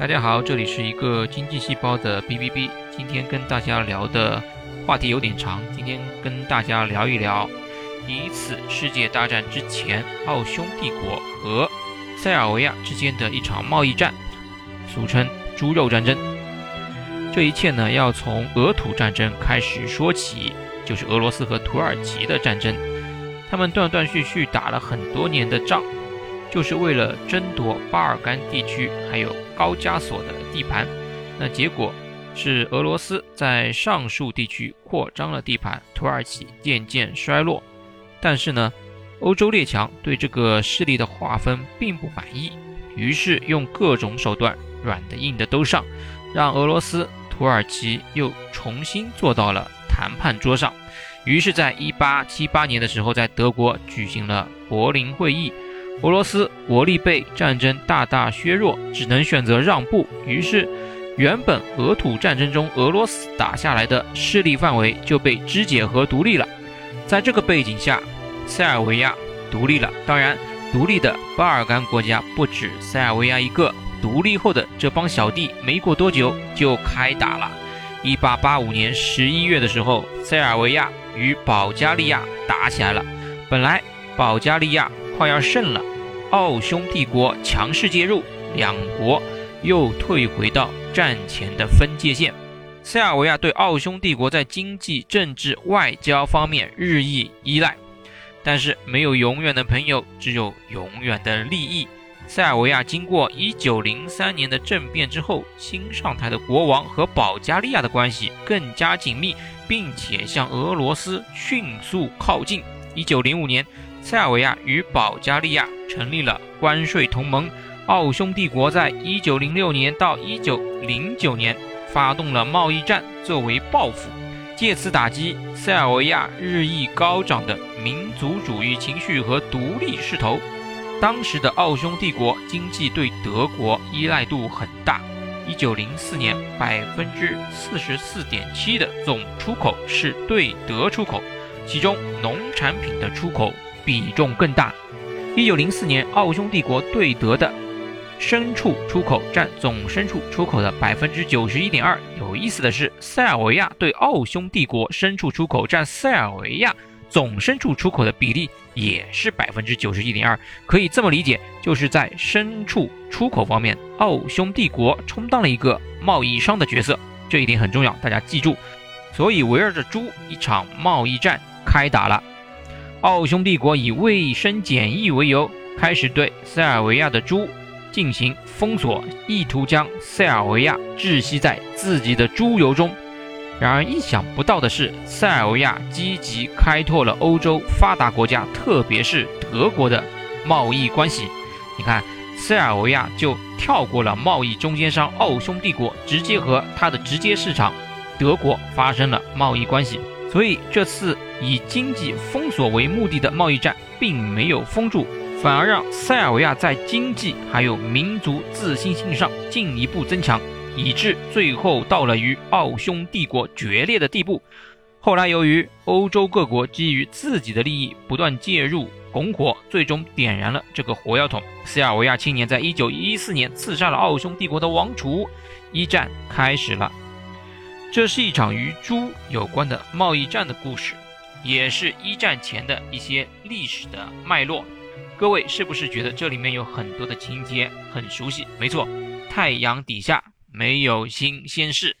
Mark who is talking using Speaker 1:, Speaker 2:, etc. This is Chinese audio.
Speaker 1: 大家好，这里是一个经济细胞的 B B B。今天跟大家聊的话题有点长，今天跟大家聊一聊第一次世界大战之前奥匈帝国和塞尔维亚之间的一场贸易战，俗称“猪肉战争”。这一切呢，要从俄土战争开始说起，就是俄罗斯和土耳其的战争。他们断断续续打了很多年的仗。就是为了争夺巴尔干地区还有高加索的地盘，那结果是俄罗斯在上述地区扩张了地盘，土耳其渐渐衰落。但是呢，欧洲列强对这个势力的划分并不满意，于是用各种手段，软的硬的都上，让俄罗斯、土耳其又重新坐到了谈判桌上。于是，在一八七八年的时候，在德国举行了柏林会议。俄罗斯国力被战争大大削弱，只能选择让步。于是，原本俄土战争中俄罗斯打下来的势力范围就被肢解和独立了。在这个背景下，塞尔维亚独立了。当然，独立的巴尔干国家不止塞尔维亚一个。独立后的这帮小弟，没过多久就开打了。一八八五年十一月的时候，塞尔维亚与保加利亚打起来了。本来保加利亚快要胜了。奥匈帝国强势介入，两国又退回到战前的分界线。塞尔维亚对奥匈帝国在经济、政治、外交方面日益依赖，但是没有永远的朋友，只有永远的利益。塞尔维亚经过1903年的政变之后，新上台的国王和保加利亚的关系更加紧密，并且向俄罗斯迅速靠近。1905年。塞尔维亚与保加利亚成立了关税同盟。奥匈帝国在一九零六年到一九零九年发动了贸易战，作为报复，借此打击塞尔维亚日益高涨的民族主义情绪和独立势头。当时的奥匈帝国经济对德国依赖度很大，一九零四年百分之四十四点七的总出口是对德出口，其中农产品的出口。比重更大。一九零四年，奥匈帝国对德的牲畜出口占总牲畜出口的百分之九十一点二。有意思的是，塞尔维亚对奥匈帝国牲畜出口占塞尔维亚总牲畜出口的比例也是百分之九十一点二。可以这么理解，就是在牲畜出口方面，奥匈帝国充当了一个贸易商的角色，这一点很重要，大家记住。所以，围绕着猪，一场贸易战开打了。奥匈帝国以卫生检疫为由，开始对塞尔维亚的猪进行封锁，意图将塞尔维亚窒息在自己的猪油中。然而，意想不到的是，塞尔维亚积极开拓了欧洲发达国家，特别是德国的贸易关系。你看，塞尔维亚就跳过了贸易中间商奥匈帝国，直接和他的直接市场德国发生了贸易关系。所以这次以经济封锁为目的的贸易战并没有封住，反而让塞尔维亚在经济还有民族自信心上进一步增强，以致最后到了与奥匈帝国决裂的地步。后来由于欧洲各国基于自己的利益不断介入拱火，最终点燃了这个火药桶。塞尔维亚青年在一九一四年刺杀了奥匈帝国的王储，一战开始了。这是一场与猪有关的贸易战的故事，也是一战前的一些历史的脉络。各位是不是觉得这里面有很多的情节很熟悉？没错，太阳底下没有新鲜事。